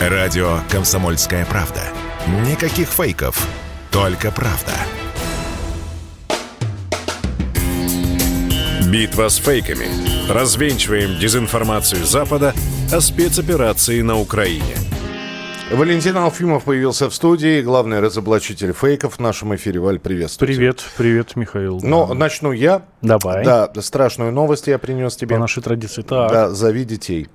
Радио «Комсомольская правда». Никаких фейков, только правда. Битва с фейками. Развенчиваем дезинформацию Запада о спецоперации на Украине. Валентин Алфимов появился в студии, главный разоблачитель фейков в нашем эфире. Валь, приветствую. Привет, привет, Михаил. Ну, начну я. Давай. Да, страшную новость я принес тебе. По нашей традиции. Так. Да, зови детей.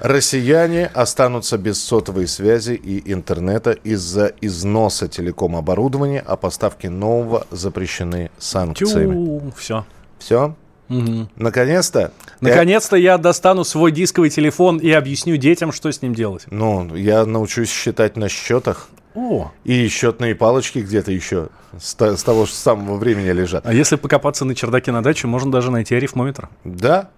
Россияне останутся без сотовой связи и интернета из-за износа телеком-оборудования, а поставки нового запрещены санкциями. Тю, все. Все? Мгм. Наконец-то? Наконец-то я достану свой дисковый телефон и объясню детям, что с ним делать. Ну, я научусь считать на счетах. О, И счетные палочки где-то еще с, с того же самого времени лежат. а если покопаться на чердаке на даче, можно даже найти арифмометр. Да.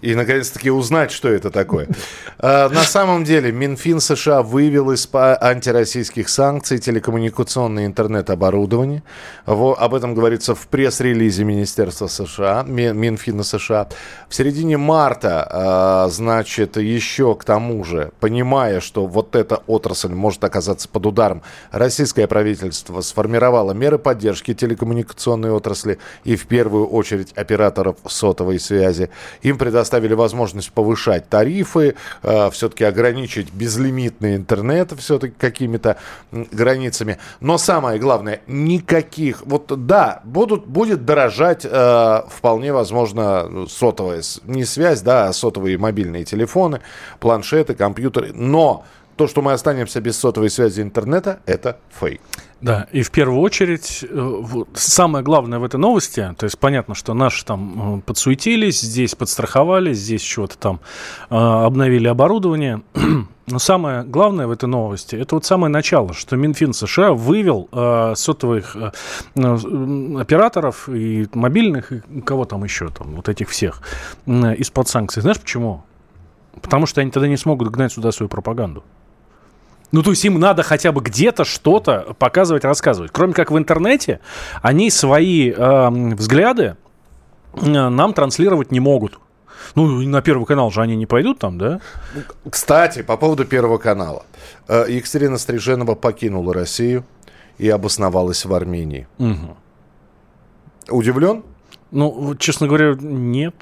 И, наконец-таки, узнать, что это такое. А, На самом деле, Минфин США вывел из антироссийских санкций телекоммуникационное интернет-оборудование. Об этом говорится в пресс-релизе Министерства США, Ми- Минфина США. В середине марта, а, значит, еще к тому же, понимая, что вот эта отрасль может оказаться под ударом, российское правительство сформировало меры поддержки телекоммуникационной отрасли и в первую очередь операторов сотовой связи. Им предоставили возможность повышать тарифы, все-таки ограничить безлимитный интернет все-таки какими-то границами. Но самое главное, никаких, вот да, будут, будет дорожать э, вполне возможно ну, сотовая, не связь, да, а сотовые мобильные телефоны, планшеты, компьютеры, но то, что мы останемся без сотовой связи интернета, это фейк. Да, и в первую очередь, э, самое главное в этой новости, то есть понятно, что наши там э, подсуетились, здесь подстраховались, здесь чего-то там э, обновили оборудование, но самое главное в этой новости, это вот самое начало, что Минфин США вывел э, сотовых э, операторов и мобильных, и кого там еще, там, вот этих всех, э, из-под санкций. Знаешь почему? Потому что они тогда не смогут гнать сюда свою пропаганду. Ну, то есть им надо хотя бы где-то что-то показывать, рассказывать. Кроме как в интернете, они свои эм, взгляды э, нам транслировать не могут. Ну, на Первый канал же они не пойдут там, да? Кстати, по поводу Первого канала. Э, Екатерина Стриженова покинула Россию и обосновалась в Армении. Мгм. Удивлен? Ну, честно говоря, нет,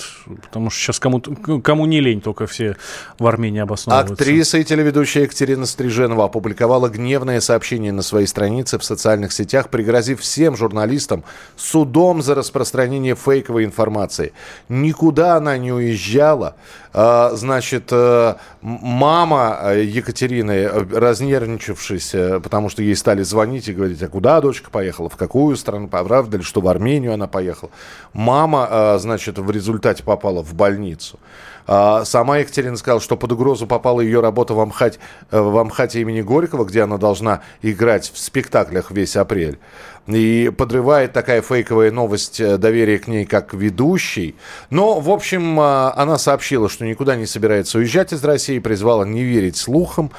потому что сейчас кому, кому не лень, только все в Армении обосновываются. Актриса и телеведущая Екатерина Стриженова опубликовала гневное сообщение на своей странице в социальных сетях, пригрозив всем журналистам судом за распространение фейковой информации. Никуда она не уезжала. А, Значит, э, мама э, Екатерины, э, разнервничавшись, потому что ей стали звонить и говорить, а куда дочка поехала, в какую страну, правда ли, что в Армению она поехала. Мама, э, значит, в результате попала в больницу. А, Сама Екатерина сказала, что под угрозу попала ее работа в, Амхате, э, в Амхате имени Горького, где она должна играть в спектаклях весь апрель. И подрывает такая фейковая новость э, доверие к ней как ведущей. Но, в общем, а, она сообщила, что никуда не собирается уезжать из России, призвала не верить слухам.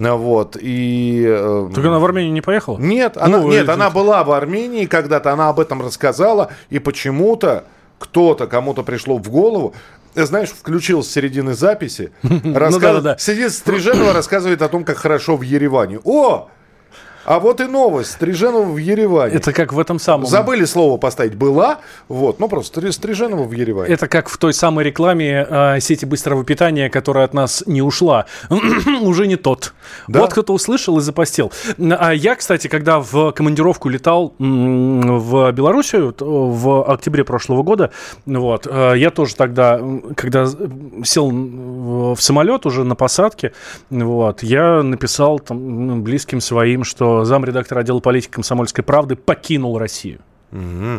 А, Вот, и... э, Так она в Армению не поехала? нет, она, Ну, нет, это- она была в Армении когда-то, она об этом рассказала, и почему-то кто-то, кому-то пришло в голову, э, знаешь, включил с середины записи, рассказ- Ну да-да-да. сидит Стриженова, рассказывает о том, как хорошо в Ереване. О, а вот и новость, Стриженова в Ереване. Это как в этом самом... Забыли слово поставить «была», вот, ну просто Стри- Стриженова в Ереване. Это как в той самой рекламе э, сети быстрого питания, которая от нас не ушла. Уже не тот. Да. Вот кто-то услышал и запостил. А я, кстати, когда в командировку летал в Белоруссию в октябре прошлого года, вот, э, я тоже тогда, когда сел в самолет уже на посадке, вот, я написал там, м, близким своим, что замредактор отдела политики комсомольской правды покинул Россию.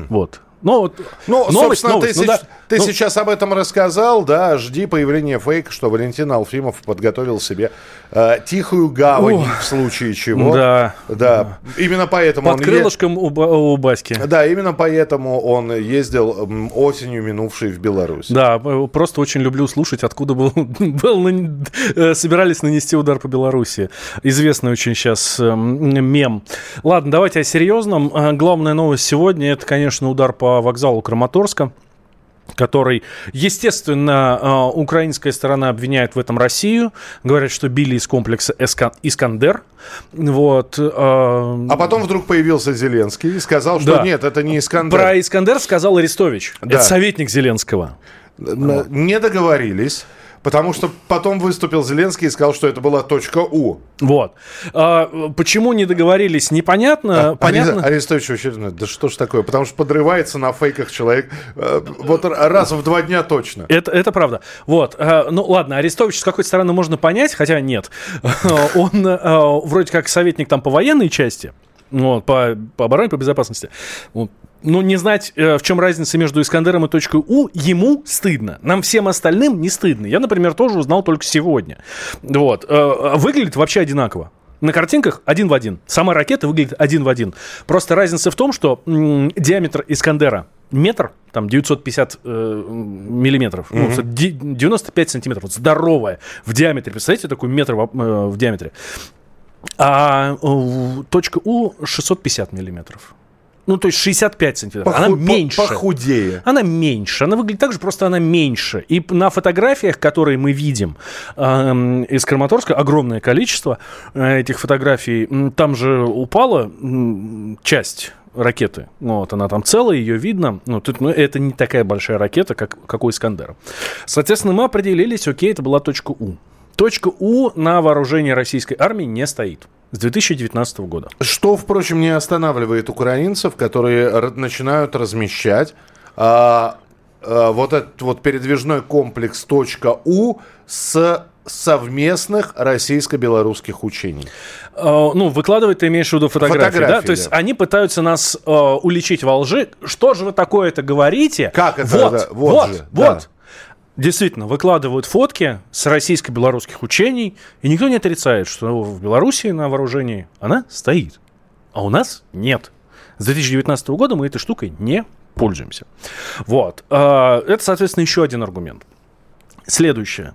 Вот. Ну, вот Ну, новость, собственно, новость, ты, ну да. Ты Ну, сейчас об этом рассказал, да, жди появления фейка, что Валентин Алфимов подготовил себе э, тихую гавань Ох. в случае чего. Да. Да, именно поэтому Под он... е- крылышком у, Ба- у Баски. Да, именно поэтому он ездил осенью минувшей в Беларусь. Да, э, просто очень люблю слушать, откуда был, был нан- э, собирались нанести удар по Беларуси. Известный очень сейчас мем. Ладно, давайте о серьезном. Э, Главная новость сегодня это, конечно, удар по вокзалу Краматорска. Который, естественно, э, украинская сторона обвиняет в этом Россию, говорят, что били из комплекса «Искандер». Вот. Э, а потом вдруг появился Зеленский и сказал, что да. нет, это не «Искандер». Про «Искандер» сказал Арестович. Да. Это советник Зеленского. Не договорились. Потому что потом выступил Зеленский и сказал, что это была точка У. Вот. А, почему не договорились, непонятно. А, Понятно. Арестович вообще, да что ж такое? Потому что подрывается на фейках человек э, вот раз в два дня точно. Это, это правда. Вот. А, ну ладно, Арестович с какой-то стороны можно понять, хотя нет. Он а, вроде как советник там по военной части. Вот, по, по обороне, по безопасности. Вот ну, не знать, э, в чем разница между Искандером и точкой У, ему стыдно. Нам всем остальным не стыдно. Я, например, тоже узнал только сегодня. Вот. Э, выглядит вообще одинаково. На картинках один в один. Сама ракета выглядит один в один. Просто разница в том, что м- диаметр Искандера метр, там 950 э, миллиметров, mm-hmm. ну, 95 сантиметров, вот здоровая в диаметре. Представляете, такой метр в, э, в диаметре. А э, точка У 650 миллиметров. Ну, то есть 65 сантиметров. Поху- она меньше. Похудее. Она меньше. Она выглядит так же, просто она меньше. И на фотографиях, которые мы видим э, из Краматорска, огромное количество э, этих фотографий, там же упала часть ракеты. Вот, она там целая, ее видно. Ну, тут, ну, это не такая большая ракета, как, как у Искандера. Соответственно, мы определились, окей, это была точка У. Точка У на вооружении российской армии не стоит с 2019 года. Что, впрочем, не останавливает украинцев, которые начинают размещать а, а, вот этот вот передвижной комплекс .у с совместных российско-белорусских учений. Uh, ну, выкладывать ты имеешь в виду фотографии, фотографии да? То есть они пытаются нас uh, уличить во лжи. Что же вы такое-то говорите? Как это? Вот, да, вот, вот, же, вот. Да действительно выкладывают фотки с российско-белорусских учений, и никто не отрицает, что в Беларуси на вооружении она стоит, а у нас нет. С 2019 года мы этой штукой не пользуемся. Вот. А, это, соответственно, еще один аргумент. Следующее.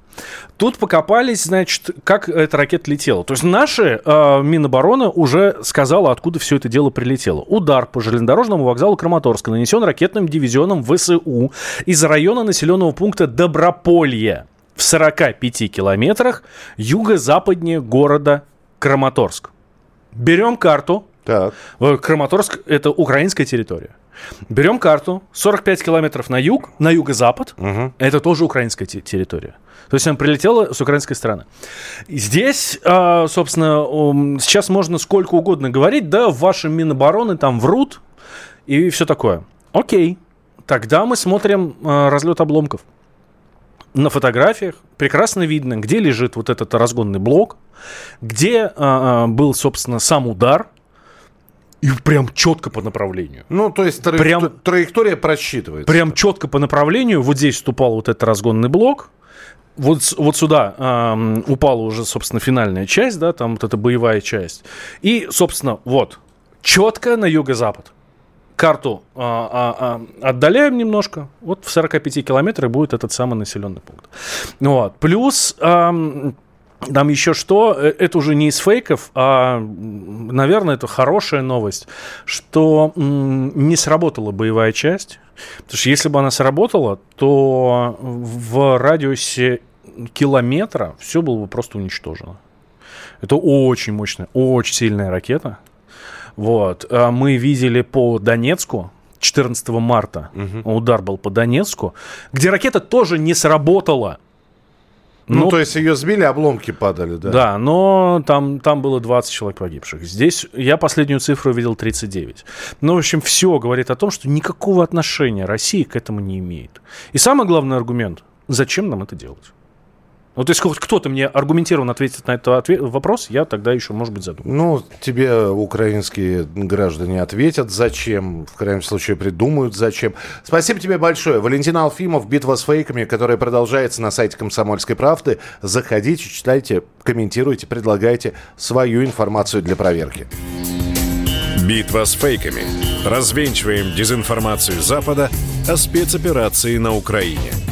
Тут покопались, значит, как эта ракета летела. То есть наши э, Минобороны уже сказала, откуда все это дело прилетело. Удар по железнодорожному вокзалу Краматорска нанесен ракетным дивизионом ВСУ из района населенного пункта Доброполье в 45 километрах юго-западнее города Краматорск. Берем карту. Так. Краматорск – это украинская территория. Берем карту, 45 километров на юг, на юго-запад, угу. это тоже украинская территория. То есть она прилетела с украинской стороны. Здесь, а, собственно, сейчас можно сколько угодно говорить, да, в вашем Минобороны там врут и все такое. Окей, тогда мы смотрим а, разлет обломков. На фотографиях прекрасно видно, где лежит вот этот разгонный блок, где а, был, собственно, сам удар – и прям четко по направлению. Ну, то есть траек... прям, траектория просчитывается. Прям четко по направлению. Вот здесь вступал вот этот разгонный блок. Вот, вот сюда э, упала уже, собственно, финальная часть, да, там вот эта боевая часть. И, собственно, вот, четко на юго-запад. Карту э, э, э, отдаляем немножко. Вот в 45 километрах будет этот самый населенный пункт. Вот. Плюс... Э, там еще что, э, это уже не из фейков, а, наверное, это хорошая новость, что не сработала боевая часть. Потому что если бы она сработала, то в радиусе километра все было бы просто уничтожено. Это очень мощная, очень сильная ракета. Вот. А мы видели по Донецку, 14 марта угу. удар был по Донецку, где ракета тоже не сработала. Ну, ну, то есть ее сбили, обломки падали, да? Да, но там, там было 20 человек погибших. Здесь я последнюю цифру видел 39. Ну, в общем, все говорит о том, что никакого отношения Россия к этому не имеет. И самый главный аргумент, зачем нам это делать? Вот если хоть кто-то мне аргументированно ответит на этот ответ, вопрос, я тогда еще, может быть, задумаюсь. Ну, тебе украинские граждане ответят, зачем, в крайнем случае придумают, зачем. Спасибо тебе большое. Валентин Алфимов, «Битва с фейками», которая продолжается на сайте «Комсомольской правды». Заходите, читайте, комментируйте, предлагайте свою информацию для проверки. «Битва с фейками». Развенчиваем дезинформацию Запада о спецоперации на Украине –